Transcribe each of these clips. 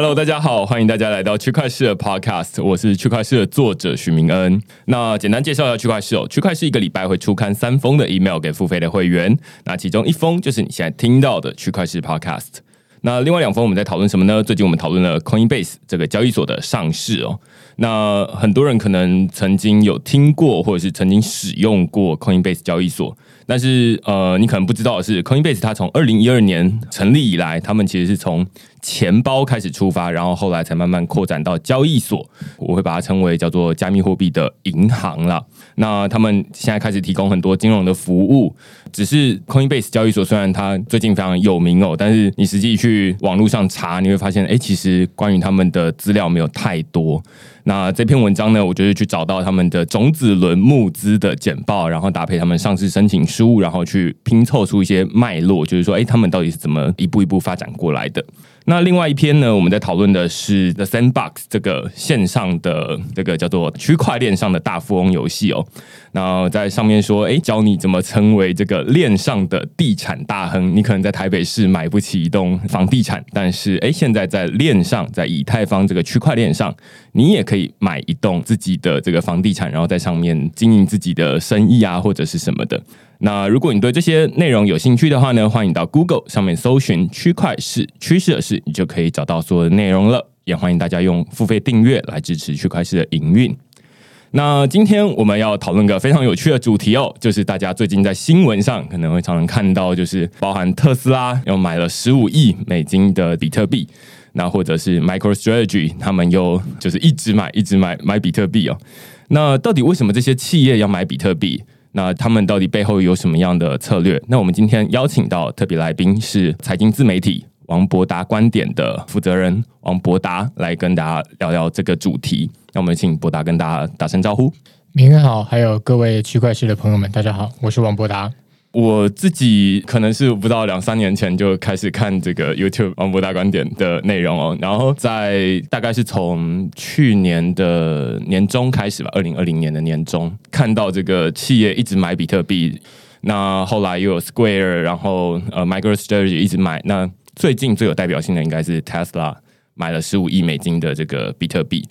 Hello，大家好，欢迎大家来到区块市的 Podcast，我是区块市的作者许明恩。那简单介绍一下区块市哦，区块市一个礼拜会出刊三封的 email 给付费的会员，那其中一封就是你现在听到的区块市 Podcast。那另外两封我们在讨论什么呢？最近我们讨论了 Coinbase 这个交易所的上市哦。那很多人可能曾经有听过，或者是曾经使用过 Coinbase 交易所，但是呃，你可能不知道的是，Coinbase 它从二零一二年成立以来，他们其实是从钱包开始出发，然后后来才慢慢扩展到交易所。我会把它称为叫做加密货币的银行了。那他们现在开始提供很多金融的服务，只是 Coinbase 交易所虽然它最近非常有名哦，但是你实际去网络上查，你会发现，哎，其实关于他们的资料没有太多。那这篇文章呢，我就是去找到他们的种子轮募资的简报，然后搭配他们上市申请书，然后去拼凑出一些脉络，就是说，哎，他们到底是怎么一步一步发展过来的？那另外一篇呢，我们在讨论的是 The Sandbox 这个线上的这个叫做区块链上的大富翁游戏哦。然后在上面说，哎，教你怎么成为这个链上的地产大亨。你可能在台北市买不起一栋房地产，但是哎，现在在链上，在以太坊这个区块链上，你也可以买一栋自己的这个房地产，然后在上面经营自己的生意啊，或者是什么的。那如果你对这些内容有兴趣的话呢，欢迎到 Google 上面搜寻“区块市趋势的事”，你就可以找到所有的内容了。也欢迎大家用付费订阅来支持区块市的营运。那今天我们要讨论个非常有趣的主题哦，就是大家最近在新闻上可能会常常看到，就是包含特斯拉又买了十五亿美金的比特币，那或者是 MicroStrategy 他们又就是一直买一直买买比特币哦。那到底为什么这些企业要买比特币？那他们到底背后有什么样的策略？那我们今天邀请到特别来宾是财经自媒体王博达观点的负责人王博达，来跟大家聊聊这个主题。那我们请博达跟大家打声招呼。明天好，还有各位区块市的朋友们，大家好，我是王博达。我自己可能是不到两三年前就开始看这个 YouTube 王博大观点的内容哦，然后在大概是从去年的年中开始吧，二零二零年的年中看到这个企业一直买比特币，那后来又有 Square，然后呃 MicroStrategy 一直买，那最近最有代表性的应该是 Tesla 买了十五亿美金的这个比特币，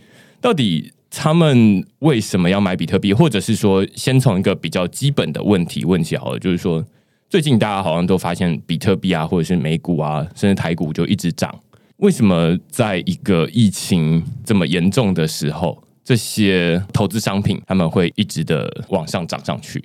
到底？他们为什么要买比特币？或者是说，先从一个比较基本的问题问起好了，就是说，最近大家好像都发现比特币啊，或者是美股啊，甚至台股就一直涨。为什么在一个疫情这么严重的时候，这些投资商品他们会一直的往上涨上去？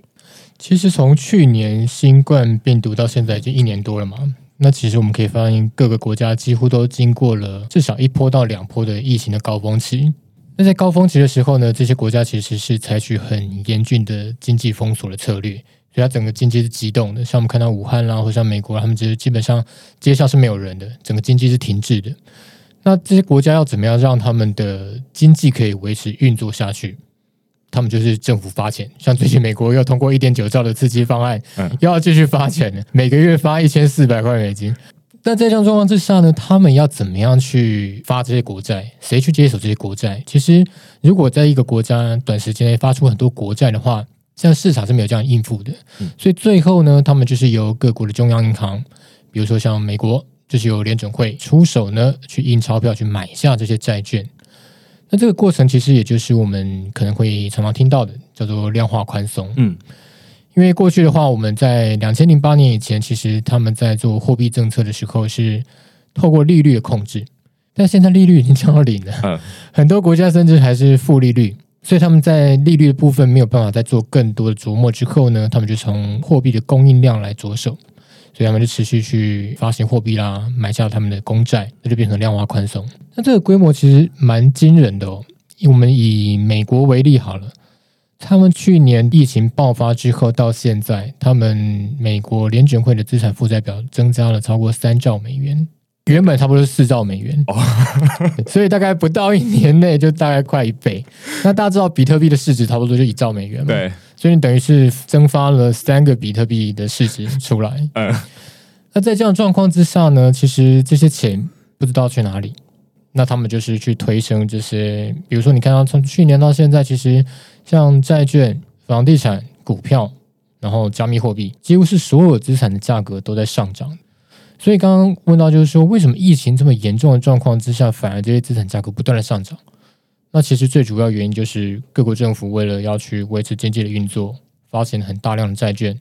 其实从去年新冠病毒到现在已经一年多了嘛，那其实我们可以发现，各个国家几乎都经过了至少一波到两波的疫情的高峰期。那在高峰期的时候呢，这些国家其实是采取很严峻的经济封锁的策略，所以它整个经济是激动的。像我们看到武汉啦，或像美国，他们其实基本上街上是没有人的，整个经济是停滞的。那这些国家要怎么样让他们的经济可以维持运作下去？他们就是政府发钱，像最近美国又通过一点九兆的刺激方案，又要继续发钱，每个月发一千四百块美金。但在这样状况之下呢，他们要怎么样去发这些国债？谁去接手这些国债？其实，如果在一个国家短时间内发出很多国债的话，这样市场是没有这样应付的。所以最后呢，他们就是由各国的中央银行，比如说像美国，就是由联准会出手呢，去印钞票去买下这些债券。那这个过程其实也就是我们可能会常常听到的，叫做量化宽松。嗯。因为过去的话，我们在两千零八年以前，其实他们在做货币政策的时候是透过利率的控制，但现在利率已经降到零了，嗯，很多国家甚至还是负利率，所以他们在利率的部分没有办法再做更多的琢磨之后呢，他们就从货币的供应量来着手，所以他们就持续去发行货币啦，买下他们的公债，那就变成量化宽松。那这个规模其实蛮惊人的哦，我们以美国为例好了。他们去年疫情爆发之后到现在，他们美国联准会的资产负债表增加了超过三兆美元，原本差不多是四兆美元，所以大概不到一年内就大概快一倍。那大家知道比特币的市值差不多就一兆美元嘛？对，所以你等于是增发了三个比特币的市值出来。嗯，那在这样状况之下呢，其实这些钱不知道去哪里。那他们就是去推升这些，比如说你看到从去年到现在，其实像债券、房地产、股票，然后加密货币，几乎是所有资产的价格都在上涨。所以刚刚问到就是说，为什么疫情这么严重的状况之下，反而这些资产价格不断的上涨？那其实最主要原因就是各国政府为了要去维持经济的运作，发行了很大量的债券。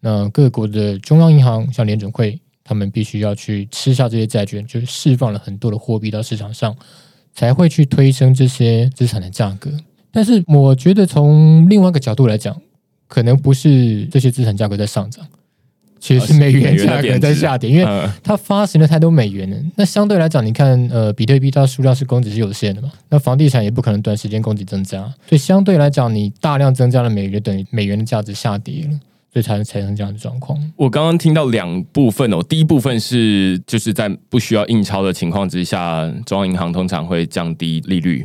那各国的中央银行像联准会，他们必须要去吃下这些债券，就是释放了很多的货币到市场上，才会去推升这些资产的价格。但是我觉得从另外一个角度来讲，可能不是这些资产价格在上涨。其实是美元价格在下跌，因为它发行了太多美元了。那相对来讲，你看，呃，比特币它数量是供给是有限的嘛？那房地产也不可能短时间供给增加，所以相对来讲，你大量增加了美元，等于美元的价值下跌了，所以才产生这样的状况。我刚刚听到两部分哦，第一部分是就是在不需要印钞的情况之下，中央银行通常会降低利率，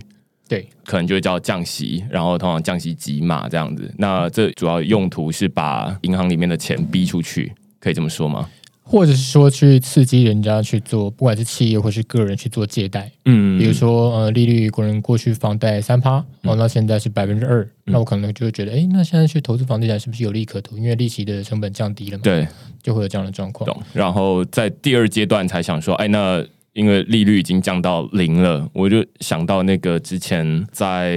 对，可能就会叫降息，然后通常降息几码这样子。那这主要用途是把银行里面的钱逼出去。可以这么说吗？或者是说去刺激人家去做，不管是企业或是个人去做借贷，嗯，比如说呃，利率可能过去房贷三趴，然后现在是百分之二，那我可能就会觉得，哎，那现在去投资房地产是不是有利可图？因为利息的成本降低了嘛，对，就会有这样的状况。懂。然后在第二阶段才想说，哎，那因为利率已经降到零了，我就想到那个之前在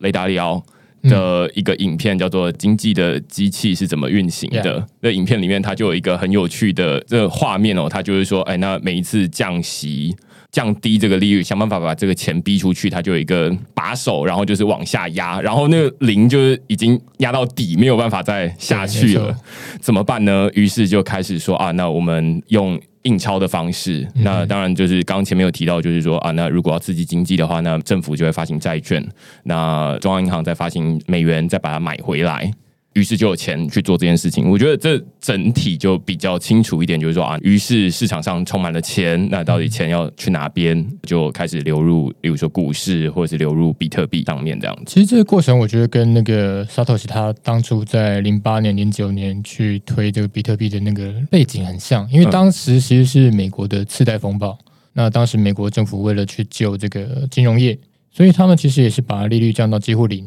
雷达里奥。的一个影片叫做《经济的机器是怎么运行的》。那影片里面，它就有一个很有趣的这个画面哦，它就是说，哎，那每一次降息、降低这个利率，想办法把这个钱逼出去，它就有一个把手，然后就是往下压，然后那个零就是已经压到底，没有办法再下去了，怎么办呢？于是就开始说啊，那我们用。印钞的方式，那当然就是刚刚前面有提到，就是说啊，那如果要刺激经济的话，那政府就会发行债券，那中央银行再发行美元，再把它买回来。于是就有钱去做这件事情，我觉得这整体就比较清楚一点，就是说啊，于是市场上充满了钱，那到底钱要去哪边，就开始流入，比如说股市或者是流入比特币上面这样子。其实这个过程，我觉得跟那个 Satoshi 他当初在零八年、零九年去推这个比特币的那个背景很像，因为当时其实是美国的次贷风暴，那当时美国政府为了去救这个金融业，所以他们其实也是把利率降到几乎零。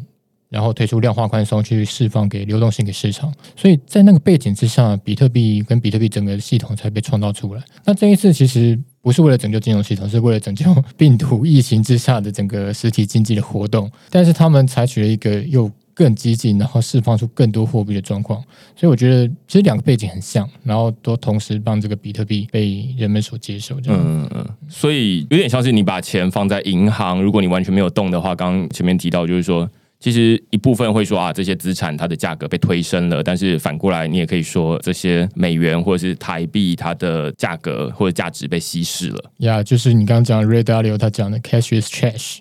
然后推出量化宽松去释放给流动性给市场，所以在那个背景之下，比特币跟比特币整个系统才被创造出来。那这一次其实不是为了拯救金融系统，是为了拯救病毒疫情之下的整个实体经济的活动。但是他们采取了一个又更激进，然后释放出更多货币的状况。所以我觉得其实两个背景很像，然后都同时让这个比特币被人们所接受。嗯，嗯嗯，所以有点像是你把钱放在银行，如果你完全没有动的话，刚刚前面提到就是说。其实一部分会说啊，这些资产它的价格被推升了，但是反过来你也可以说，这些美元或者是台币它的价格或者价值被稀释了。呀，就是你刚刚讲 Ray Dalio 他讲的 cash is trash，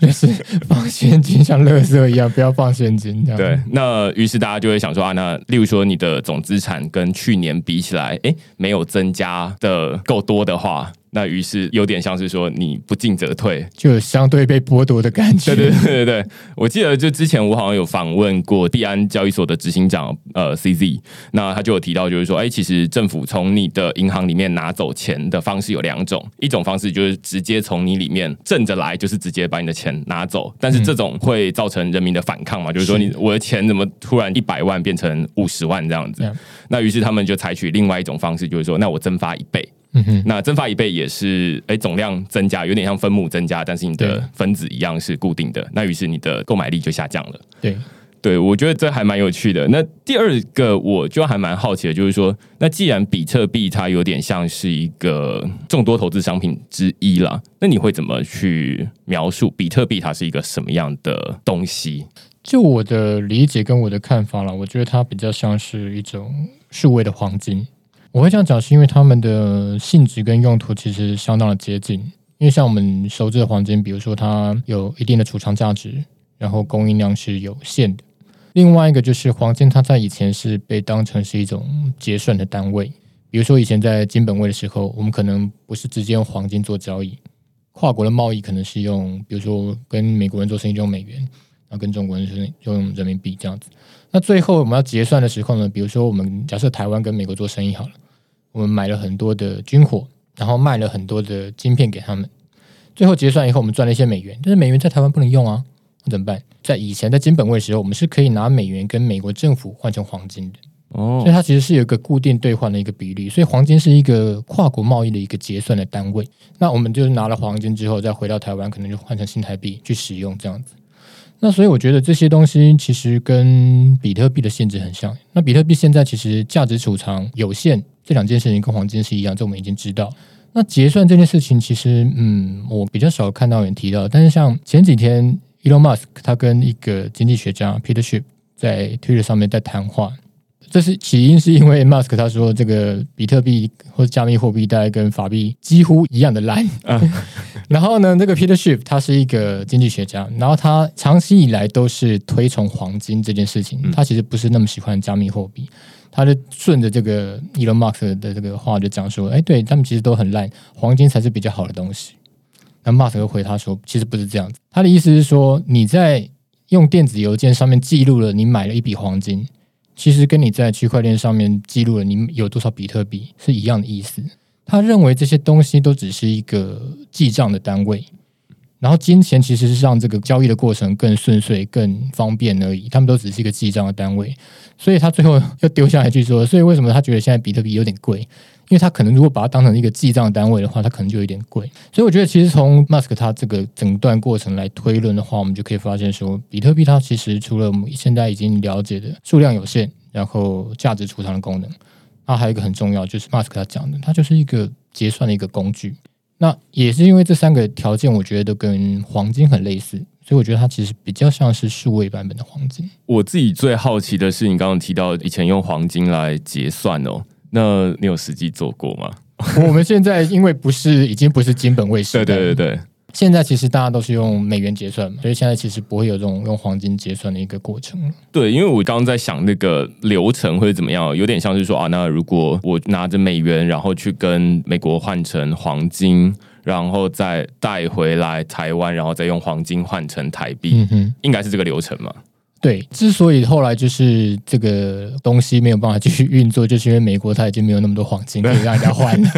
就是放现金像垃圾一样，不要放现金。对，那于是大家就会想说啊，那例如说你的总资产跟去年比起来，哎，没有增加的够多的话。那于是有点像是说你不进则退，就相对被剥夺的感觉。对对对对对，我记得就之前我好像有访问过币安交易所的执行长呃 CZ，那他就有提到就是说，哎，其实政府从你的银行里面拿走钱的方式有两种，一种方式就是直接从你里面挣着来，就是直接把你的钱拿走，但是这种会造成人民的反抗嘛，就是说你我的钱怎么突然一百万变成五十万这样子？那于是他们就采取另外一种方式，就是说，那我增发一倍。嗯哼，那蒸发一倍也是，哎，总量增加，有点像分母增加，但是你的分子一样是固定的，那于是你的购买力就下降了。对，对我觉得这还蛮有趣的。那第二个我就还蛮好奇的，就是说，那既然比特币它有点像是一个众多投资商品之一啦，那你会怎么去描述比特币它是一个什么样的东西？就我的理解跟我的看法了，我觉得它比较像是一种数位的黄金。我会这样讲，是因为它们的性质跟用途其实相当的接近。因为像我们熟知的黄金，比如说它有一定的储藏价值，然后供应量是有限的。另外一个就是黄金，它在以前是被当成是一种结算的单位。比如说以前在金本位的时候，我们可能不是直接用黄金做交易，跨国的贸易可能是用，比如说跟美国人做生意用美元，然后跟中国人是用人民币这样子。那最后我们要结算的时候呢，比如说我们假设台湾跟美国做生意好了。我们买了很多的军火，然后卖了很多的晶片给他们，最后结算以后，我们赚了一些美元，但是美元在台湾不能用啊，那怎么办？在以前在金本位的时候，我们是可以拿美元跟美国政府换成黄金的。哦所以，它其实是有一个固定兑换的一个比率。所以黄金是一个跨国贸易的一个结算的单位。那我们就是拿了黄金之后，再回到台湾，可能就换成新台币去使用这样子。那所以我觉得这些东西其实跟比特币的性质很像。那比特币现在其实价值储藏有限，这两件事情跟黄金是一样，这我们已经知道。那结算这件事情，其实嗯，我比较少看到有人提到。但是像前几天，Elon Musk 他跟一个经济学家 Peter Schiff 在 Twitter 上面在谈话，这是起因是因为 Musk 他说这个比特币或者加密货币大概跟法币几乎一样的烂。然后呢，这个 Peter Schiff 他是一个经济学家，然后他长期以来都是推崇黄金这件事情，他其实不是那么喜欢加密货币。他就顺着这个 Elon Musk 的这个话就讲说，哎，对他们其实都很烂，黄金才是比较好的东西。那 Musk 又回他说，其实不是这样子。他的意思是说，你在用电子邮件上面记录了你买了一笔黄金，其实跟你在区块链上面记录了你有多少比特币是一样的意思。他认为这些东西都只是一个记账的单位，然后金钱其实是让这个交易的过程更顺遂、更方便而已。他们都只是一个记账的单位，所以他最后又丢下来去说：“所以为什么他觉得现在比特币有点贵？因为他可能如果把它当成一个记账单位的话，它可能就有点贵。所以我觉得，其实从 Musk 他这个整段过程来推论的话，我们就可以发现说，比特币它其实除了我们现在已经了解的数量有限，然后价值储藏的功能。那还有一个很重要，就是 Musk 他讲的，它就是一个结算的一个工具。那也是因为这三个条件，我觉得都跟黄金很类似，所以我觉得它其实比较像是数位版本的黄金。我自己最好奇的是，你刚刚提到以前用黄金来结算哦，那你有实际做过吗？我们现在因为不是已经不是金本位时代，对对对对，现在其实大家都是用美元结算嘛，所以现在其实不会有这种用黄金结算的一个过程了。对，因为我刚刚在想那个流程会怎么样，有点像是说啊，那如果我拿着美元，然后去跟美国换成黄金，然后再带回来台湾，然后再用黄金换成台币，嗯哼，应该是这个流程嘛？对，之所以后来就是这个东西没有办法继续运作，就是因为美国它已经没有那么多黄金可以让人家换了。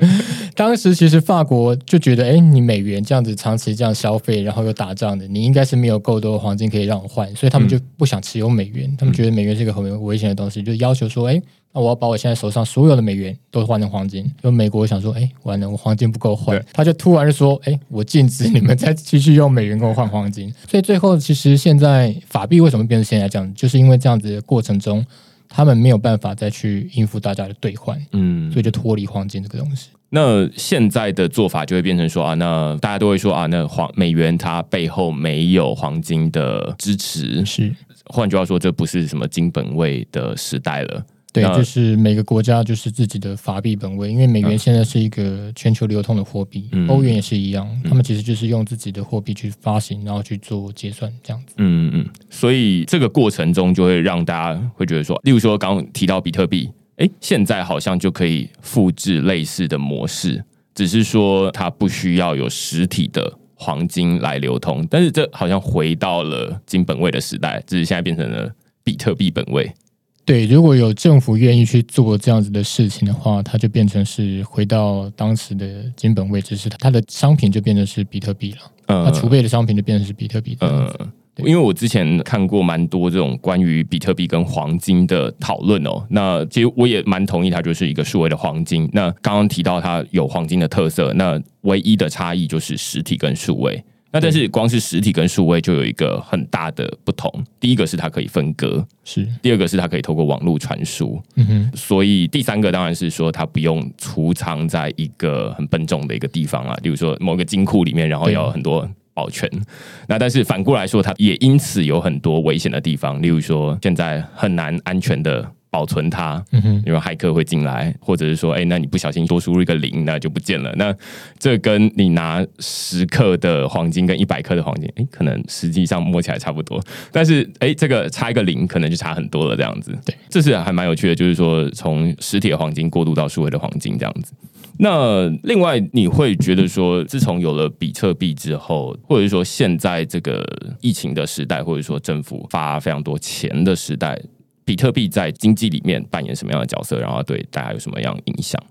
当时其实法国就觉得，哎，你美元这样子长期这样消费，然后又打仗的，你应该是没有够多的黄金可以让我换，所以他们就不想持有美元，他们觉得美元是一个很危险的东西，就要求说，哎，那我要把我现在手上所有的美元都换成黄金。就美国想说，哎，完了，我黄金不够换，他就突然就说，哎，我禁止你们再继续用美元跟我换黄金。所以最后其实现在法币为什么变成现在这样，就是因为这样子的过程中，他们没有办法再去应付大家的兑换，嗯所，以就脱离黄金这个东西。那现在的做法就会变成说啊，那大家都会说啊，那黄美元它背后没有黄金的支持，是。换句话说，这不是什么金本位的时代了。对，那就是每个国家就是自己的法币本位，因为美元现在是一个全球流通的货币，嗯。欧元也是一样，他们其实就是用自己的货币去发行，然后去做结算这样子。嗯嗯，所以这个过程中就会让大家会觉得说，例如说刚刚提到比特币，诶，现在好像就可以复制类似的模式，只是说它不需要有实体的黄金来流通，但是这好像回到了金本位的时代，只是现在变成了比特币本位。对，如果有政府愿意去做这样子的事情的话，它就变成是回到当时的金本位，只是它的商品就变成是比特币了，嗯它呃储备的商品就变成是比特币这样子。呃，因为我之前看过蛮多这种关于比特币跟黄金的讨论哦，那其实我也蛮同意它就是一个数位的黄金。那刚刚提到它有黄金的特色，那唯一的差异就是实体跟数位。那但是光是实体跟数位就有一个很大的不同，第一个是它可以分割，是，第二个是它可以透过网络传输，嗯哼，所以第三个当然是说它不用储藏在一个很笨重的一个地方啊，例如说某个金库里面，然后对有很多保全。那但是反过来说，它也因此有很多危险的地方，例如说现在很难安全的保存它。嗯哼，因为骇客会进来，或者是说，哎、那你不小心多输入一个零，那就不见了。那这跟你拿十克的黄金跟一百克的黄金，哎、可能实际上摸起来差不多，但是哎、这个差一个零，可能就差很多了。这样子，对，这是还蛮有趣的，就是说从实体的黄金过渡到数位的黄金这样子。那另外，你会觉得说，自从有了比特币之后，或者说现在这个疫情的时代，或者说政府发非常多钱的时代，比特币在经济里面扮演什么样的角色，然后对大家有什么样影响？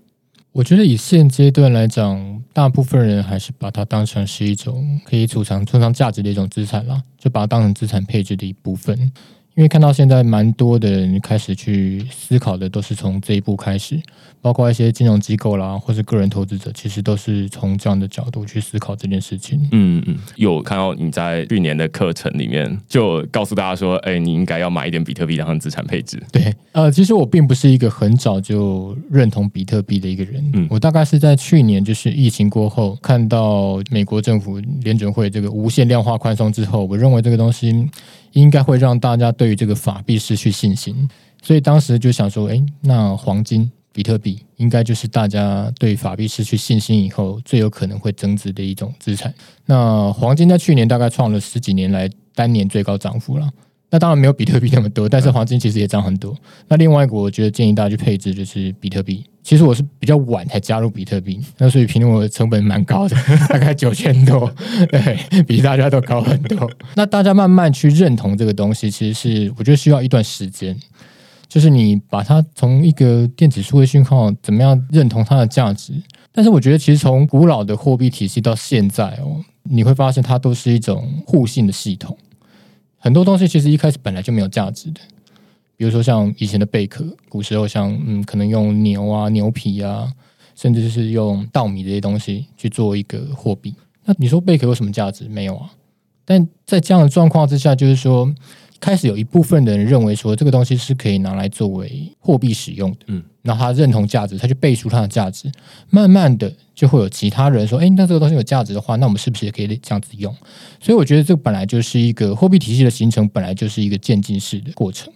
我觉得以现阶段来讲，大部分人还是把它当成是一种可以储藏、储藏价值的一种资产啦，就把它当成资产配置的一部分。因为看到现在蛮多的人开始去思考的，都是从这一步开始，包括一些金融机构啦，或是个人投资者，其实都是从这样的角度去思考这件事情。嗯嗯，有看到你在去年的课程里面就告诉大家说，哎，你应该要买一点比特币当成资产配置。对，呃，其实我并不是一个很早就认同比特币的一个人，嗯我大概是在去年就是疫情过后，看到美国政府联准会这个无限量化宽松之后，我认为这个东西应该会让大家对于这个法币失去信心，所以当时就想说，哎，那黄金。比特币应该就是大家对法币失去信心以后最有可能会增值的一种资产。那黄金在去年大概创了十几年来单年最高涨幅了。那当然没有比特币那么多，但是黄金其实也涨很多。那另外一个，我觉得建议大家去配置就是比特币。其实我是比较晚才加入比特币，那所以评论我的成本蛮高的，大概九千多，对比大家都高很多。那大家慢慢去认同这个东西，其实是我觉得需要一段时间。就是你把它从一个电子数位讯号怎么样认同它的价值，但是我觉得其实从古老的货币体系到现在哦，你会发现它都是一种互信的系统。很多东西其实一开始本来就没有价值的，比如说像以前的贝壳，古时候像嗯，可能用牛啊、牛皮啊，甚至是用稻米这些东西去做一个货币。那你说贝壳有什么价值？没有啊。但在这样的状况之下，就是说。开始有一部分的人认为说这个东西是可以拿来作为货币使用的，嗯，那他认同价值，他去背书它的价值，慢慢的就会有其他人说，哎，那这个东西有价值的话，那我们是不是也可以这样子用？所以我觉得这本来就是一个货币体系的形成，本来就是一个渐进式的过程。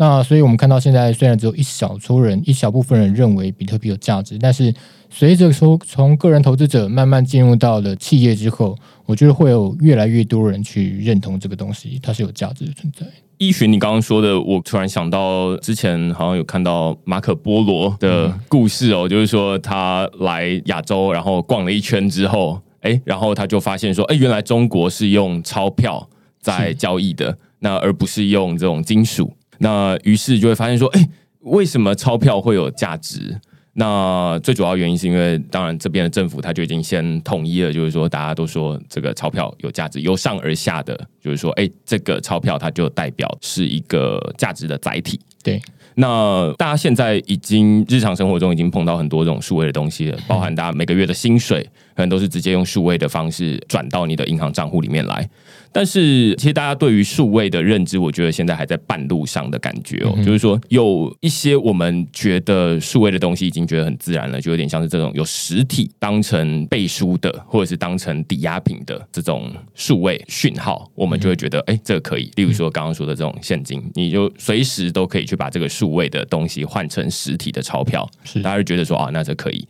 那所以我们看到现在虽然只有一小撮人、一小部分人认为比特币有价值，但是随着说从个人投资者慢慢进入到了企业之后，我觉得会有越来越多人去认同这个东西，它是有价值的存在。依循你刚刚说的，我突然想到之前好像有看到马可波罗的故事哦，就是说他来亚洲，然后逛了一圈之后，哎，然后他就发现说，哎，原来中国是用钞票在交易的，那而不是用这种金属。那于是就会发现说，哎，为什么钞票会有价值？那最主要原因是因为，当然这边的政府他就已经先统一了，就是说大家都说这个钞票有价值，由上而下的就是说，哎，这个钞票它就代表是一个价值的载体。对，那大家现在已经日常生活中已经碰到很多这种数位的东西了，包含大家每个月的薪水，可能都是直接用数位的方式转到你的银行账户里面来。但是，其实大家对于数位的认知，我觉得现在还在半路上的感觉哦。就是说，有一些我们觉得数位的东西已经觉得很自然了，就有点像是这种有实体当成背书的，或者是当成抵押品的这种数位讯号，我们就会觉得，哎，这个可以。例如说刚刚说的这种现金，你就随时都可以去把这个数位的东西换成实体的钞票，是大家就觉得说啊，那这可以。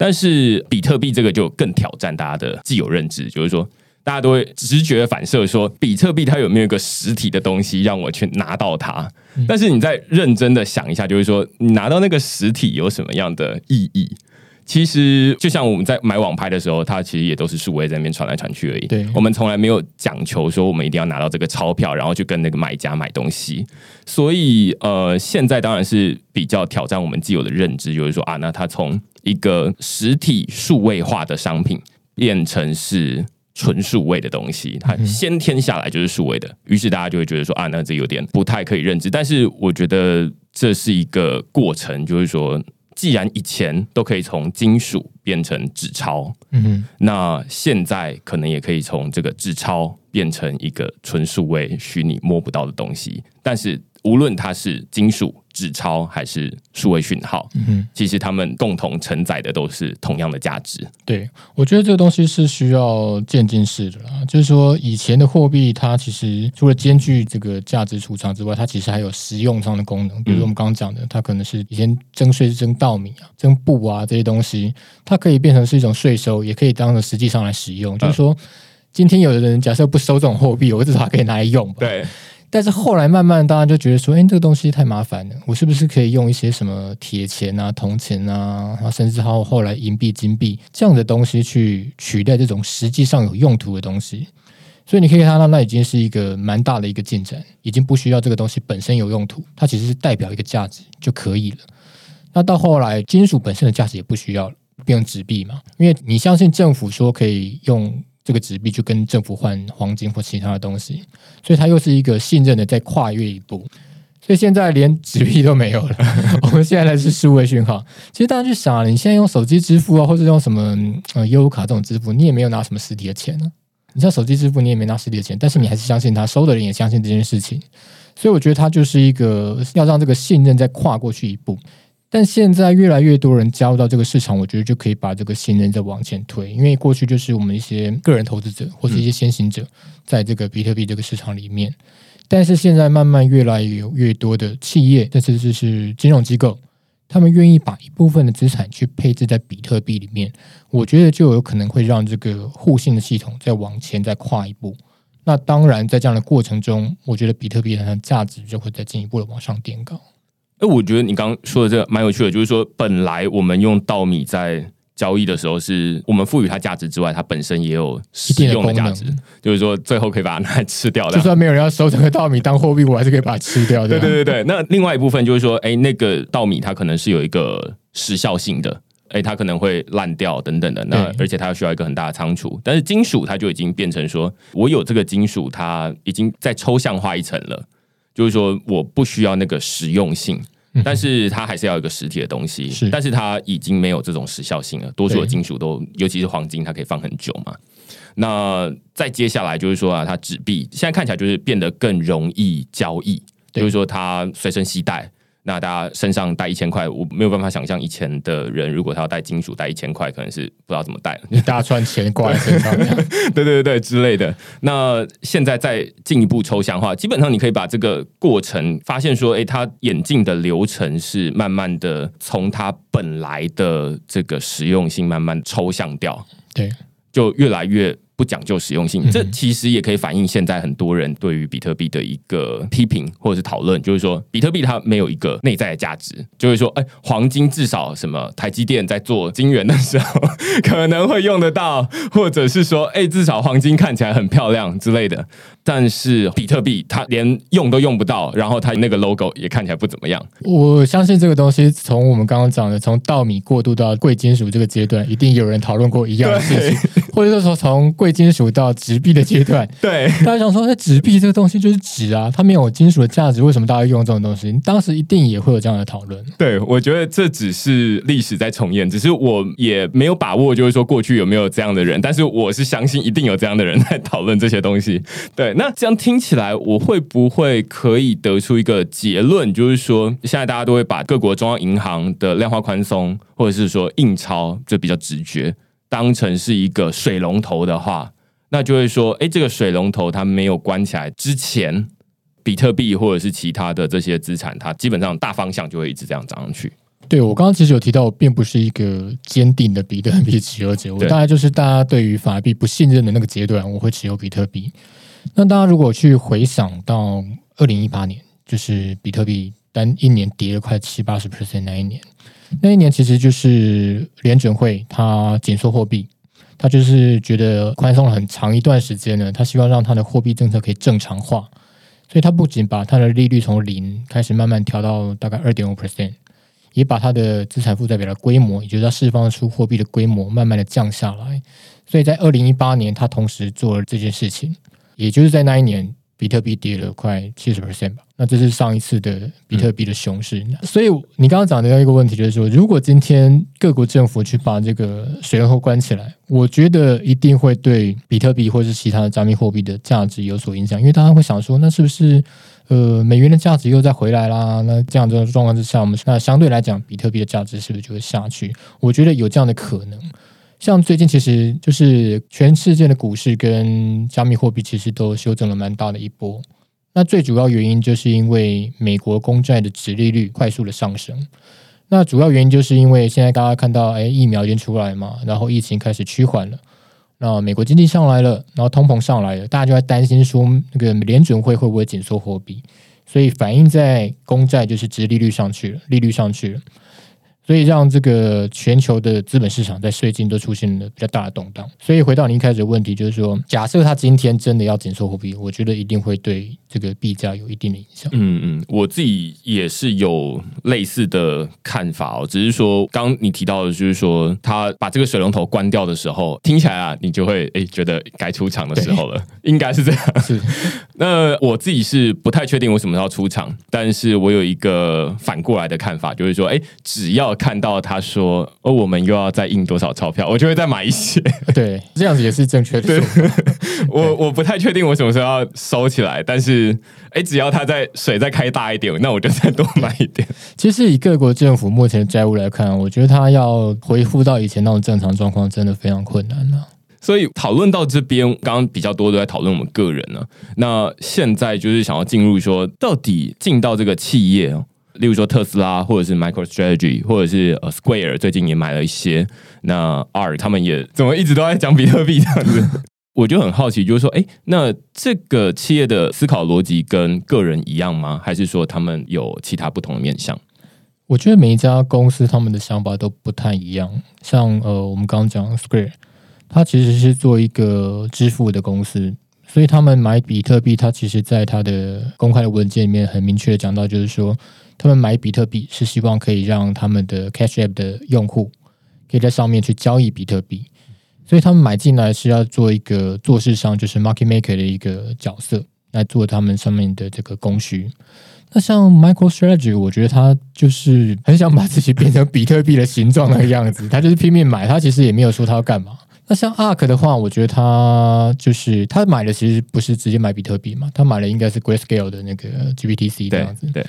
但是比特币这个就更挑战大家的既有认知，就是说。大家都会直觉反射说，比特币它有没有一个实体的东西让我去拿到它？但是你再认真的想一下，就是说，你拿到那个实体有什么样的意义？其实就像我们在买网拍的时候，它其实也都是数位在那边传来传去而已。对我们从来没有讲求说我们一定要拿到这个钞票，然后去跟那个买家买东西。所以呃，现在当然是比较挑战我们既有的认知，就是说啊，那它从一个实体数位化的商品变成是。纯数位的东西，它先天下来就是数位的，于是大家就会觉得说啊，那这有点不太可以认知。但是我觉得这是一个过程，就是说，既然以前都可以从金属变成纸钞，嗯哼，那现在可能也可以从这个纸钞变成一个纯数位、虚拟摸不到的东西。但是无论它是金属、纸钞还是数位讯号，嗯哼。其实它们共同承载的都是同样的价值。对，我觉得这个东西是需要渐进式的啦。就是说，以前的货币它其实除了兼具这个价值储藏之外，它其实还有实用上的功能。比如说我们刚刚讲的，它可能是以前征税是征稻米啊、征布啊这些东西，它可以变成是一种税收，也可以当成实际上来使用。就是说，今天有的人假设不收这种货币，我至少还可以拿来用吧。对，但是后来慢慢大家就觉得说，哎，这个东西太麻烦了，我是不是可以用一些什么铁钱啊、铜钱啊，甚至还有后来银币、金币这样的东西去取代这种实际上有用途的东西？所以你可以看到，那已经是一个蛮大的一个进展，已经不需要这个东西本身有用途，它其实是代表一个价值就可以了。那到后来，金属本身的价值也不需要了，变成纸币嘛，因为你相信政府说可以用。这个纸币去跟政府换黄金或其他的东西，所以它又是一个信任的在跨越一步。所以现在连纸币都没有了，我们现在是数位讯号。其实大家去想啊，你现在用手机支付啊，或者用什么呃优卡这种支付，你也没有拿什么实体的钱呢。你像手机支付，你也没拿实体的钱，但是你还是相信他，收的人也相信这件事情。所以我觉得它就是一个要让这个信任再跨过去一步。但现在越来越多人加入到这个市场，我觉得就可以把这个信任再往前推。因为过去就是我们一些个人投资者或者一些先行者，在这个比特币这个市场里面。但是现在慢慢越来越有越多的企业，甚至是金融机构，他们愿意把一部分的资产去配置在比特币里面。我觉得就有可能会让这个互信的系统再往前再跨一步。那当然，在这样的过程中，我觉得比特币的价值就会再进一步的往上垫高。哎，我觉得你刚刚说的这个蛮有趣的，就是说，本来我们用稻米在交易的时候，是我们赋予它价值之外，它本身也有实用的价值，就是说最后可以把它拿来吃掉的。就算没有人要收这个稻米当货币，我还是可以把它吃掉。对对对对。那另外一部分就是说，哎，那个稻米它可能是有一个时效性的，哎，它可能会烂掉等等的。那而且它需要一个很大的仓储，但是金属它就已经变成说，我有这个金属，它已经在抽象化一层了。就是说，我不需要那个实用性，但是它还是要一个实体的东西。是，但是它已经没有这种时效性了。多数的金属都，尤其是黄金，它可以放很久嘛。那再接下来就是说啊，它纸币现在看起来就是变得更容易交易，就是说它随身携带。那大家身上带一千块，我没有办法想象以前的人，如果他要带金属带一千块，可能是不知道怎么带。一大串钱挂在身上，对对对对之类的。那现在再进一步抽象化，基本上你可以把这个过程发现说，哎，他眼镜的流程是慢慢的从它本来的这个实用性慢慢抽象掉，对，就越来越。不讲究实用性，这其实也可以反映现在很多人对于比特币的一个批评或者是讨论，就是说比特币它没有一个内在的价值，就是说，哎，黄金至少什么台积电在做晶圆的时候可能会用得到，或者是说，哎，至少黄金看起来很漂亮之类的。但是比特币它连用都用不到，然后它那个 logo 也看起来不怎么样。我相信这个东西从我们刚刚讲的，从稻米过渡到贵金属这个阶段，一定有人讨论过一样的事情，或者说从贵金属到纸币的阶段。对，大家想说，那纸币这个东西就是纸啊，它没有金属的价值，为什么大家用这种东西？当时一定也会有这样的讨论。对，我觉得这只是历史在重演，只是我也没有把握，就是说过去有没有这样的人，但是我是相信一定有这样的人在讨论这些东西。对。那这样听起来，我会不会可以得出一个结论，就是说，现在大家都会把各国中央银行的量化宽松，或者是说印钞，这比较直觉，当成是一个水龙头的话，那就会说，哎，这个水龙头它没有关起来之前，比特币或者是其他的这些资产，它基本上大方向就会一直这样涨上去。对我刚刚其实有提到，我并不是一个坚定的比特币持有者，我大概就是大家对于法币不信任的那个阶段，我会持有比特币。那大家如果去回想到二零一八年，就是比特币单一年跌了快七八十 percent 那一年，那一年其实就是联准会它紧缩货币，它就是觉得宽松了很长一段时间呢，它希望让它的货币政策可以正常化，所以它不仅把它的利率从零开始慢慢调到大概二点五 percent，也把它的资产负债表的规模，也就是它释放出货币的规模，慢慢的降下来。所以在二零一八年，它同时做了这件事情。也就是在那一年，比特币跌了快七十 percent 吧。那这是上一次的比特币的熊市。所以你刚刚讲的一个问题就是说，如果今天各国政府去把这个水龙头关起来，我觉得一定会对比特币或者是其他的加密货币的价值有所影响。因为大家会想说，那是不是呃美元的价值又再回来啦？那这样这种状况之下，我们那相对来讲，比特币的价值是不是就会下去？我觉得有这样的可能。像最近其实就是全世界的股市跟加密货币其实都修正了蛮大的一波。那最主要原因就是因为美国公债的殖利率快速的上升。那主要原因就是因为现在大家看到，哎，疫苗已经出来嘛，然后疫情开始趋缓了，那美国经济上来了，然后通膨上来了，大家就在担心说，那个联准会会不会紧缩货币？所以反映在公债就是殖利率上去了，利率上去了。所以让这个全球的资本市场在最近都出现了比较大的动荡。所以回到您一开始的问题，就是说，假设他今天真的要紧缩货币，我觉得一定会对这个币价有一定的影响。嗯嗯，我自己也是有类似的看法哦，只是说刚你提到的，就是说他把这个水龙头关掉的时候，听起来啊，你就会诶觉得该出场的时候了，应该是这样。是，那我自己是不太确定我什么时候出场，但是我有一个反过来的看法，就是说，诶，只要看到他说哦，我们又要再印多少钞票，我就会再买一些。对，这样子也是正确的。我我不太确定我什么时候要收起来，但是哎，只要它在水再开大一点，那我就再多买一点。其实以各国政府目前的债务来看，我觉得他要恢复到以前那种正常状况，真的非常困难了。所以讨论到这边，刚刚比较多都在讨论我们个人呢。那现在就是想要进入说，到底进到这个企业哦。例如说特斯拉，或者是 MicroStrategy，或者是呃 Square，最近也买了一些。那 R 他们也怎么一直都在讲比特币这样子？我就很好奇，就是说，哎，那这个企业的思考逻辑跟个人一样吗？还是说他们有其他不同的面向？我觉得每一家公司他们的想法都不太一样。像呃，我们刚刚讲 Square，它其实是做一个支付的公司，所以他们买比特币，它其实在它的公开的文件里面很明确的讲到，就是说。他们买比特币是希望可以让他们的 Cash App 的用户可以在上面去交易比特币，所以他们买进来是要做一个做事上就是 Market Maker 的一个角色来做他们上面的这个供需。那像 MicroStrategy，我觉得他就是很想把自己变成比特币的形状的样子，他就是拼命买，他其实也没有说他要干嘛。那像 Ark 的话，我觉得他就是他买的其实不是直接买比特币嘛，他买的应该是 Grayscale 的那个 GBTC 这样子。对。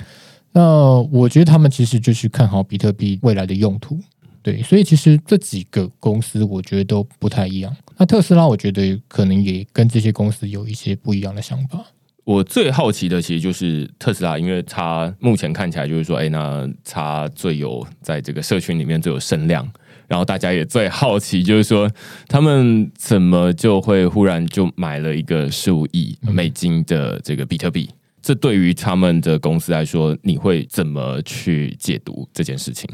那我觉得他们其实就是看好比特币未来的用途，对，所以其实这几个公司我觉得都不太一样。那特斯拉我觉得可能也跟这些公司有一些不一样的想法。我最好奇的其实就是特斯拉，因为它目前看起来就是说，哎，那它最有在这个社群里面最有声量，然后大家也最好奇，就是说他们怎么就会忽然就买了一个十五亿美金的这个比特币。这对于他们的公司来说，你会怎么去解读这件事情？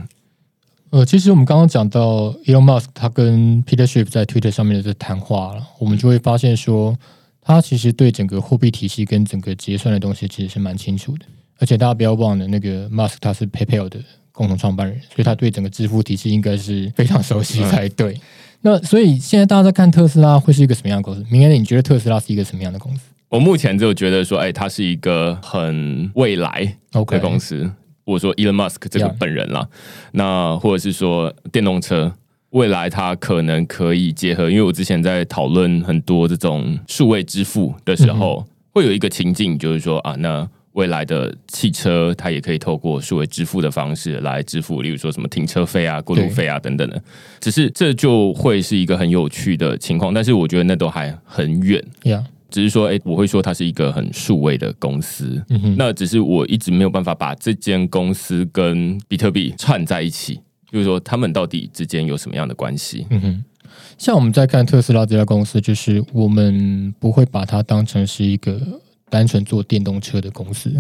呃，其实我们刚刚讲到 Elon Musk 他跟 Peter Schiff 在 Twitter 上面的谈话了，我们就会发现说，他其实对整个货币体系跟整个结算的东西其实是蛮清楚的。而且大家不要忘了，那个 Musk 他是 PayPal 的共同创办人，所以他对整个支付体系应该是非常熟悉 才对。那所以现在大家在看特斯拉会是一个什么样的公司？明天你觉得特斯拉是一个什么样的公司？我目前就觉得说，哎，它是一个很未来的公司。我说 Elon Musk 这个本人啦，那或者是说电动车未来它可能可以结合，因为我之前在讨论很多这种数位支付的时候，会有一个情境，就是说啊，那未来的汽车它也可以透过数位支付的方式来支付，例如说什么停车费啊、过路费啊等等的。只是这就会是一个很有趣的情况，但是我觉得那都还很远。只是说，哎，我会说它是一个很数位的公司。那只是我一直没有办法把这间公司跟比特币串在一起，就是说他们到底之间有什么样的关系？嗯哼，像我们在看特斯拉这家公司，就是我们不会把它当成是一个单纯做电动车的公司，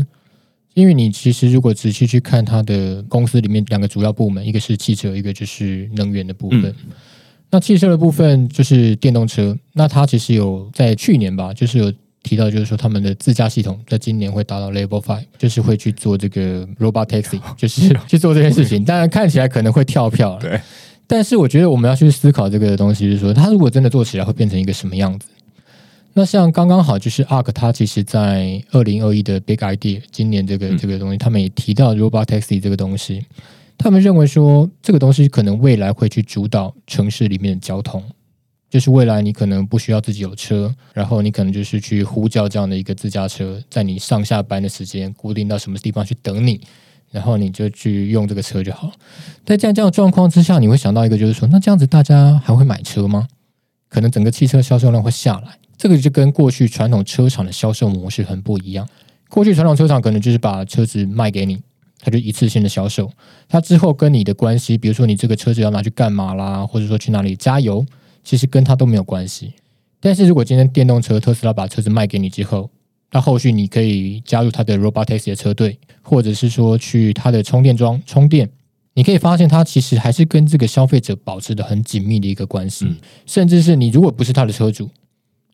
因为你其实如果仔细去看它的公司里面两个主要部门，一个是汽车，一个就是能源的部分。那汽车的部分就是电动车，那它其实有在去年吧，就是有提到，就是说他们的自驾系统在今年会达到 Level Five，就是会去做这个 Robot Taxi，就是去做这件事情。当然看起来可能会跳票，对。但是我觉得我们要去思考这个东西，就是说它如果真的做起来会变成一个什么样子？那像刚刚好就是 Arc，它其实在二零二一的 Big Idea，今年这个这个东西，他们也提到 Robot Taxi 这个东西。他们认为说，这个东西可能未来会去主导城市里面的交通，就是未来你可能不需要自己有车，然后你可能就是去呼叫这样的一个自驾车，在你上下班的时间固定到什么地方去等你，然后你就去用这个车就好了。在这样这样状况之下，你会想到一个，就是说，那这样子大家还会买车吗？可能整个汽车销售量会下来。这个就跟过去传统车厂的销售模式很不一样。过去传统车厂可能就是把车子卖给你。它就一次性的销售，它之后跟你的关系，比如说你这个车子要拿去干嘛啦，或者说去哪里加油，其实跟它都没有关系。但是如果今天电动车特斯拉把车子卖给你之后，那后续你可以加入它的 Robotaxi 的车队，或者是说去它的充电桩充电，你可以发现它其实还是跟这个消费者保持的很紧密的一个关系，甚至是你如果不是他的车主，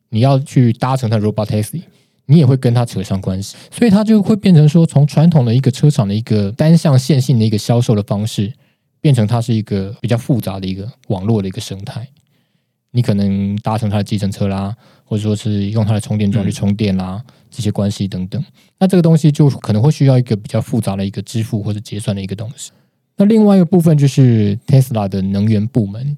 你要去搭乘他的 robot taxi，你也会跟他扯上关系，所以它就会变成说，从传统的一个车厂的一个单向线性的一个销售的方式，变成它是一个比较复杂的一个网络的一个生态。你可能搭乘它的计程车啦，或者说是用它的充电桩去充电啦，这些关系等等。那这个东西就可能会需要一个比较复杂的一个支付或者结算的一个东西。那另外一个部分就是 Tesla 的能源部门，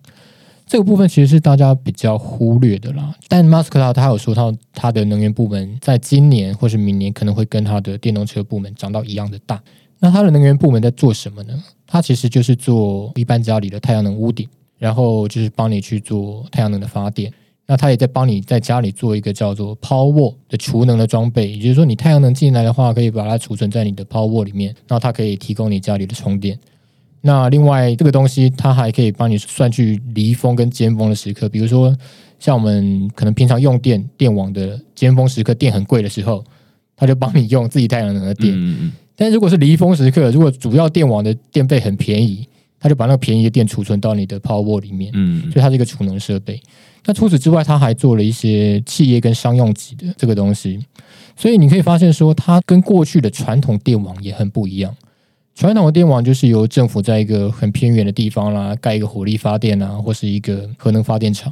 这个部分其实是大家比较忽略的啦。但 Musk 他有说到，他的能源部门在今年或是明年可能会跟他的电动车部门长到一样的大。那他的能源部门在做什么呢？它其实就是做一般家里的太阳能屋顶，然后就是帮你去做太阳能的发电。那它也在帮你在家里做一个叫做 Power 的储能的装备，也就是说，你太阳能进来的话，可以把它储存在你的 Power 里面，然后它可以提供你家里的充电。那另外这个东西，它还可以帮你算去离峰跟尖峰的时刻，比如说像我们可能平常用电电网的尖峰时刻，电很贵的时候，它就帮你用自己太阳能的电。嗯嗯但如果是离峰时刻，如果主要电网的电费很便宜，它就把那个便宜的电储存到你的 Powerwall 里面。嗯所以它是一个储能设备。那除此之外，它还做了一些企业跟商用级的这个东西，所以你可以发现说，它跟过去的传统电网也很不一样。传统的电网就是由政府在一个很偏远的地方啦，盖一个火力发电啊，或是一个核能发电厂，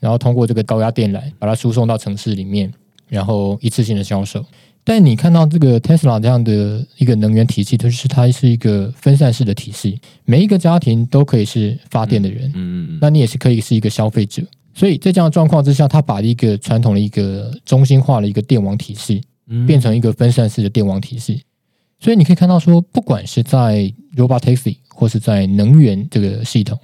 然后通过这个高压电缆把它输送到城市里面，然后一次性的销售。但你看到这个 Tesla 这样的一个能源体系，就是它是一个分散式的体系，每一个家庭都可以是发电的人，嗯嗯那你也是可以是一个消费者。所以在这样的状况之下，它把一个传统的一个中心化的一个电网体系，嗯变成一个分散式的电网体系。所以你可以看到说，不管是在 Robotaxi 或是在能源这个系统，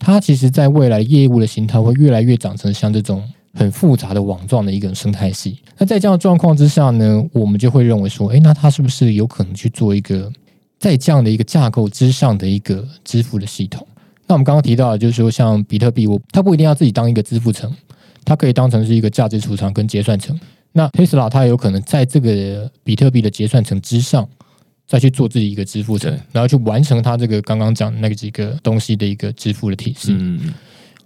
它其实在未来业务的形态会越来越长成像这种很复杂的网状的一个生态系。那在这样的状况之下呢，我们就会认为说，诶，那它是不是有可能去做一个在这样的一个架构之上的一个支付的系统？那我们刚刚提到的，就是说像比特币，我它不一定要自己当一个支付层，它可以当成是一个价值储藏跟结算层。那 Tesla 它有可能在这个比特币的结算层之上，再去做自己一个支付层对，然后去完成它这个刚刚讲的那几个东西的一个支付的体系。嗯嗯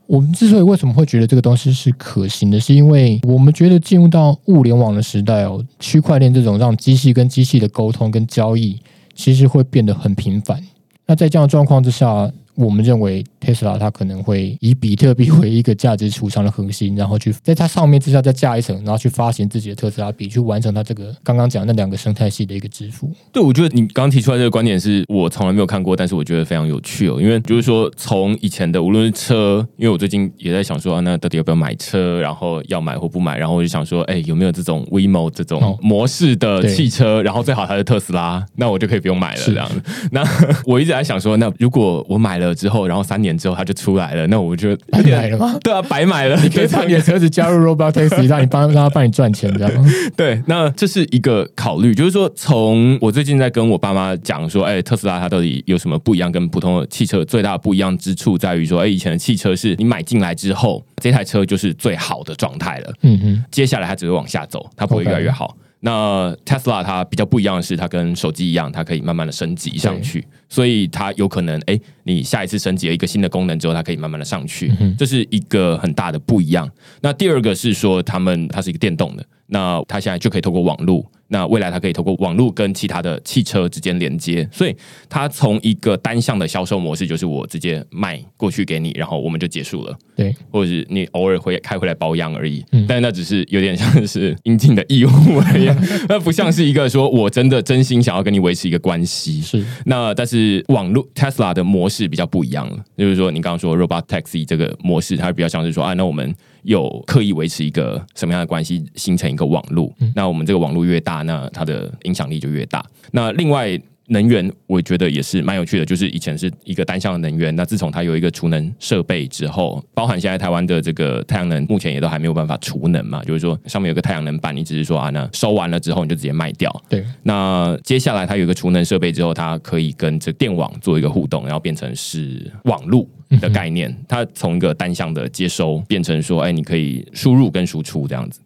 我们之所以为什么会觉得这个东西是可行的，是因为我们觉得进入到物联网的时代哦，区块链这种让机器跟机器的沟通跟交易，其实会变得很频繁。那在这样的状况之下，我们认为 Tesla 它可能会以比特币为一个价值储藏的核心，然后去在它上面之下再加一层，然后去发行自己的特斯拉币，去完成它这个刚刚讲那两个生态系的一个支付。对，我觉得你刚刚提出来这个观点是我从来没有看过，但是我觉得非常有趣哦。因为就是说，从以前的无论是车，因为我最近也在想说，啊、那到底要不要买车，然后要买或不买，然后我就想说，哎，有没有这种 WeMo 这种哦模式的汽车，然后最好它是特斯拉，那我就可以不用买了是这样子。那我一直在想说，那如果我买了之后，然后三年之后它就出来了，那我就白买了吗？对啊，白买了，你可以把你的车子加入 Robot Taxi，让你帮 让他帮你赚钱，这样吗？对，那这是一个考虑，就是说，从我最近在跟我爸妈讲说，哎，特斯拉它到底有什么不一样？跟普通的汽车最大的不一样之处在于说，哎，以前的汽车是你买进来之后，这台车就是最好的状态了，嗯嗯，接下来它只会往下走，它不会越来越好。那 Tesla 它比较不一样的是，它跟手机一样，它可以慢慢的升级上去，所以它有可能，哎，你下一次升级了一个新的功能之后，它可以慢慢的上去，这是一个很大的不一样。那第二个是说，他们它是一个电动的，那它现在就可以透过网络，那未来它可以透过网络跟其他的汽车之间连接，所以它从一个单向的销售模式，就是我直接卖过去给你，然后我们就结束了。对，或者是你偶尔会开回来保养而已，嗯但是那只是有点像是应尽的义务而已，那不像是一个说我真的真心想要跟你维持一个关系。是那但是网络 Tesla 的模式比较不一样了，就是说你刚刚说 Robot Taxi 这个模式，它比较像是说啊，那我们有刻意维持一个什么样的关系，形成一个网络。那我们这个网络越大，那它的影响力就越大。那另外。能源我觉得也是蛮有趣的，就是以前是一个单向的能源，那自从它有一个储能设备之后，包含现在台湾的这个太阳能，目前也都还没有办法储能嘛，就是说上面有个太阳能板，你只是说啊，那收完了之后你就直接卖掉，对，那接下来它有一个储能设备之后，它可以跟这电网做一个互动，然后变成是网路的概念。它从一个单向的接收变成说，哎，你可以输入跟输出这样子。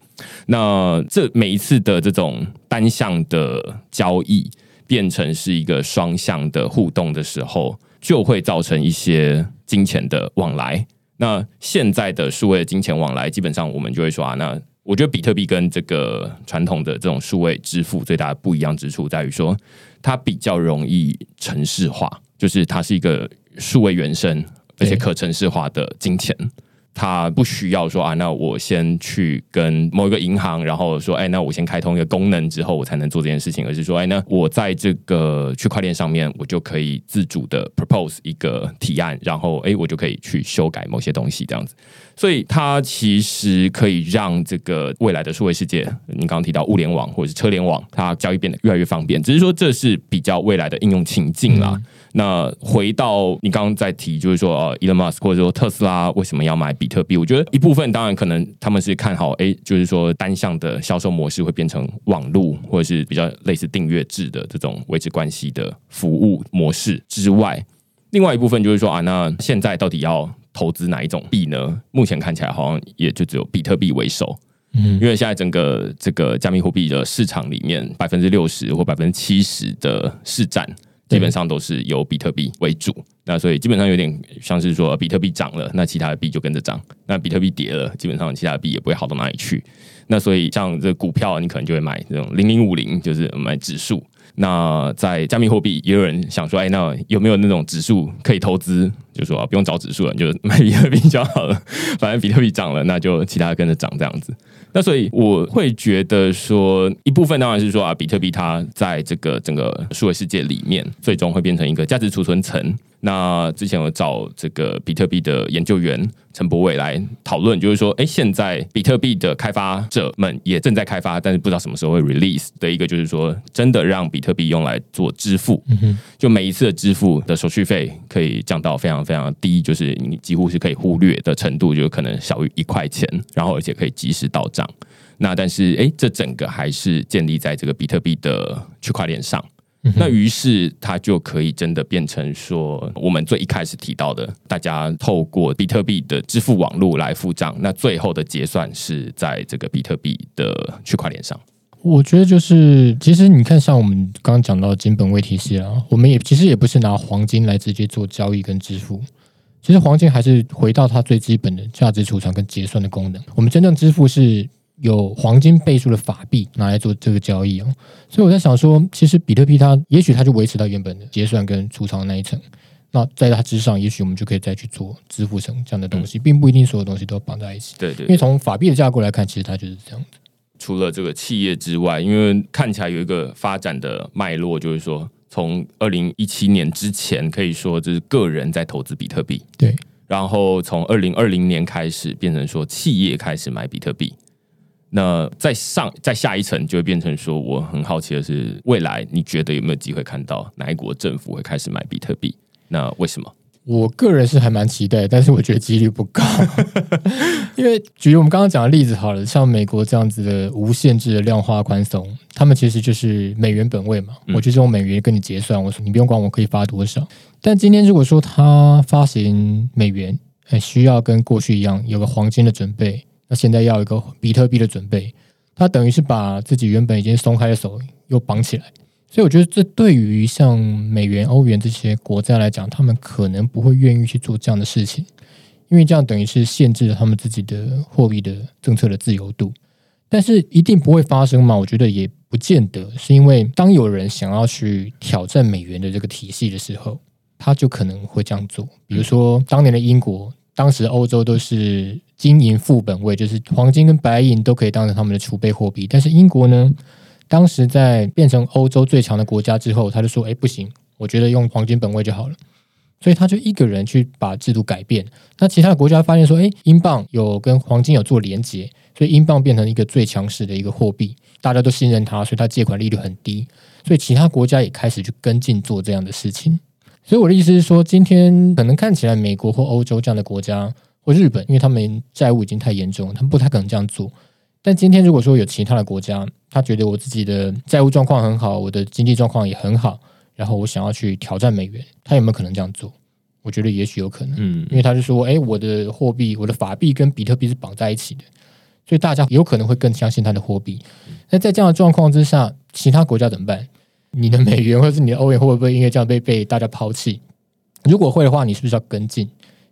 那这每一次的这种单向的交易变成是一个双向的互动的时候，就会造成一些金钱的往来。那现在的数位金钱往来，基本上我们就会说啊，那我觉得比特币跟这个传统的这种数位支付最大的不一样之处在于说，它比较容易程式化，就是它是一个数位原生而且可程式化的金钱。他不需要说啊，那我先去跟某一个银行，然后说，哎，那我先开通一个功能之后，我才能做这件事情，而是说，哎，那我在这个区块链上面，我就可以自主的 propose 一个提案，然后，哎，我就可以去修改某些东西，这样子。所以，它其实可以让这个未来的数位世界，你刚刚提到物联网或者是车联网，它交易变得越来越方便。只是说，这是比较未来的应用情境啦。那回到你刚刚在提，就是说，呃，Elon Musk 或者说特斯拉为什么要买比特币？我觉得一部分当然可能他们是看好，哎，就是说单向的销售模式会变成网络，或者是比较类似订阅制的这种维持关系的服务模式之外，另外一部分就是说啊，那现在到底要投资哪一种币呢？目前看起来好像也就只有比特币为首，嗯，因为现在整个这个加密货币的市场里面，百分之六十或百分之七十的市占。基本上都是由比特币为主，那所以基本上有点像是说，比特币涨了，那其他的币就跟着涨；那比特币跌了，基本上其他的币也不会好到哪里去。那所以像这股票，你可能就会买这种零零五零，就是买指数。那在加密货币，也有人想说，哎，那有没有那种指数可以投资？就说不用找指数了，就买比特币就好了。反正比特币涨了，那就其他跟着涨这样子。那所以我会觉得说，一部分当然是说啊，比特币它在这个整个数位世界里面，最终会变成一个价值储存层。那之前我找这个比特币的研究员陈博伟来讨论，就是说，哎，现在比特币的开发者们也正在开发，但是不知道什么时候会 release 的一个，就是说，真的让比特币用来做支付，嗯就每一次的支付的手续费可以降到非常非常低，就是你几乎是可以忽略的程度，就可能小于一块钱，然后而且可以及时到账。那但是，哎，这整个还是建立在这个比特币的区块链上。那于是它就可以真的变成说，我们最一开始提到的，大家透过比特币的支付网络来付账，那最后的结算是在这个比特币的区块链上。我觉得就是，其实你看，像我们刚刚讲到金本位体系啊，我们也其实也不是拿黄金来直接做交易跟支付，其实黄金还是回到它最基本的价值储藏跟结算的功能。我们真正支付是。有黄金倍数的法币拿来做这个交易哦，所以我在想说，其实比特币它也许它就维持到原本的结算跟储藏那一层，那在它之上，也许我们就可以再去做支付层这样的东西，并不一定所有东西都绑在一起。对对，因为从法币的架构来看，其实它就是这样子。除了这个企业之外，因为看起来有一个发展的脉络，就是说从二零一七年之前，可以说就是个人在投资比特币，对，然后从二零二零年开始变成说企业开始买比特币。那再上再下一层，就会变成说，我很好奇的是，未来你觉得有没有机会看到哪一国政府会开始买比特币？那为什么？我个人是还蛮期待，但是我觉得几率不高。因为举我们刚刚讲的例子好了，像美国这样子的无限制的量化宽松，他们其实就是美元本位嘛，我就是用美元跟你结算，我说你不用管我可以发多少。但今天如果说他发行美元，很需要跟过去一样有个黄金的准备。那现在要一个比特币的准备，他等于是把自己原本已经松开的手又绑起来，所以我觉得这对于像美元、欧元这些国家来讲，他们可能不会愿意去做这样的事情，因为这样等于是限制了他们自己的货币的政策的自由度。但是一定不会发生嘛？我觉得也不见得，是因为当有人想要去挑战美元的这个体系的时候，他就可能会这样做。比如说当年的英国。当时欧洲都是金银副本位，就是黄金跟白银都可以当成他们的储备货币。但是英国呢，当时在变成欧洲最强的国家之后，他就说：“哎，不行，我觉得用黄金本位就好了。”所以他就一个人去把制度改变。那其他的国家发现说：“哎，英镑有跟黄金有做连接，所以英镑变成一个最强势的一个货币，大家都信任它，所以它借款利率很低。所以其他国家也开始去跟进做这样的事情。”所以我的意思是说，今天可能看起来美国或欧洲这样的国家，或日本，因为他们债务已经太严重，他们不太可能这样做。但今天如果说有其他的国家，他觉得我自己的债务状况很好，我的经济状况也很好，然后我想要去挑战美元，他有没有可能这样做？我觉得也许有可能，嗯，因为他就说，哎，我的货币，我的法币跟比特币是绑在一起的，所以大家有可能会更相信他的货币。那在这样的状况之下，其他国家怎么办？你的美元 或者是你的欧元会不会因为这样被被大家抛弃？如果会的话，你是不是要跟进？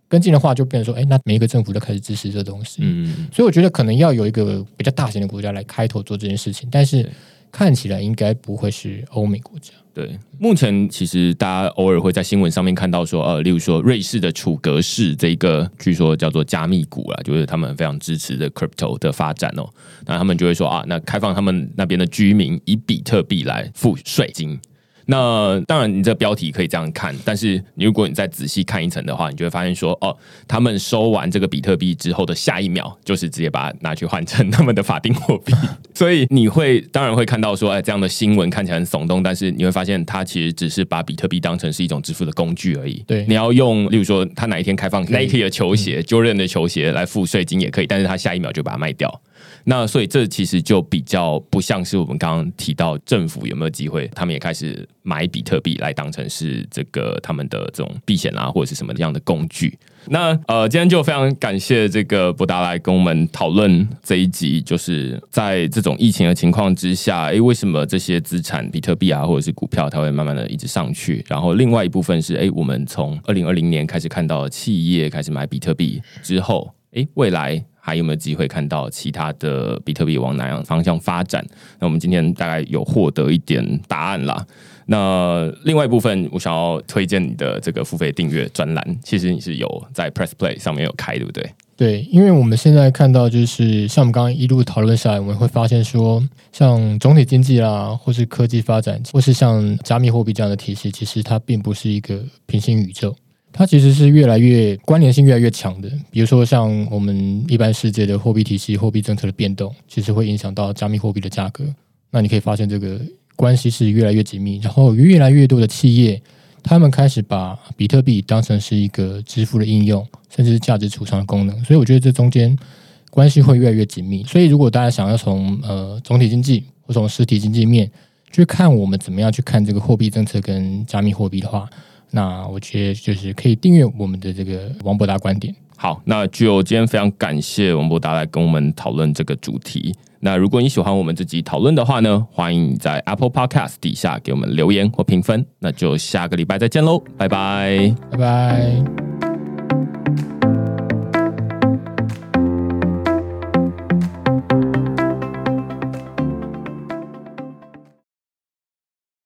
跟进的话，就变成说，哎，那每一个政府都开始支持这东西。嗯，所以我觉得可能要有一个比较大型的国家来开头做这件事情，但是看起来应该不会是欧美国家。对，目前其实大家偶尔会在新闻上面看到说，呃，例如说瑞士的楚格式这一个，据说叫做加密股啊，就是他们非常支持的 crypto 的发展哦，那他们就会说啊，那开放他们那边的居民以比特币来付税金。那当然，你这个标题可以这样看，但是如果你再仔细看一层的话，你就会发现说，哦，他们收完这个比特币之后的下一秒，就是直接把它拿去换成他们的法定货币。所以你会当然会看到说，哎，这样的新闻看起来很耸动，但是你会发现，它其实只是把比特币当成是一种支付的工具而已。对，你要用，例如说，他哪一天开放 Nike 的球鞋、Jordan 的球鞋来付税金也可以，但是他下一秒就把它卖掉。那所以这其实就比较不像是我们刚刚提到政府有没有机会，他们也开始买比特币来当成是这个他们的这种避险啊或者是什么样的工具。那呃，今天就非常感谢这个博达来跟我们讨论这一集，就是在这种疫情的情况之下，诶，为什么这些资产比特币啊或者是股票它会慢慢的一直上去？然后另外一部分是，诶，我们从二零二零年开始看到企业开始买比特币之后，诶，未来。还有没有机会看到其他的比特币往哪样方向发展？那我们今天大概有获得一点答案啦。那另外一部分，我想要推荐你的这个付费订阅专栏，其实你是有在 Press Play 上面有开，对不对？对，因为我们现在看到，就是像我们刚刚一路讨论下来，我们会发现说，像总体经济啦，或是科技发展，或是像加密货币这样的体系，其实它并不是一个平行宇宙。它其实是越来越关联性越来越强的，比如说像我们一般世界的货币体系、货币政策的变动，其实会影响到加密货币的价格。那你可以发现这个关系是越来越紧密，然后越来越多的企业，他们开始把比特币当成是一个支付的应用，甚至是价值储藏的功能。所以我觉得这中间关系会越来越紧密。所以如果大家想要从呃总体经济或从实体经济面去看我们怎么样去看这个货币政策跟加密货币的话，那我觉得就是可以订阅我们的这个王博达观点。好，那就今天非常感谢王博达来跟我们讨论这个主题。那如果你喜欢我们这集讨论的话呢，欢迎你在 Apple Podcast 底下给我们留言或评分。那就下个礼拜再见喽，拜拜，拜拜。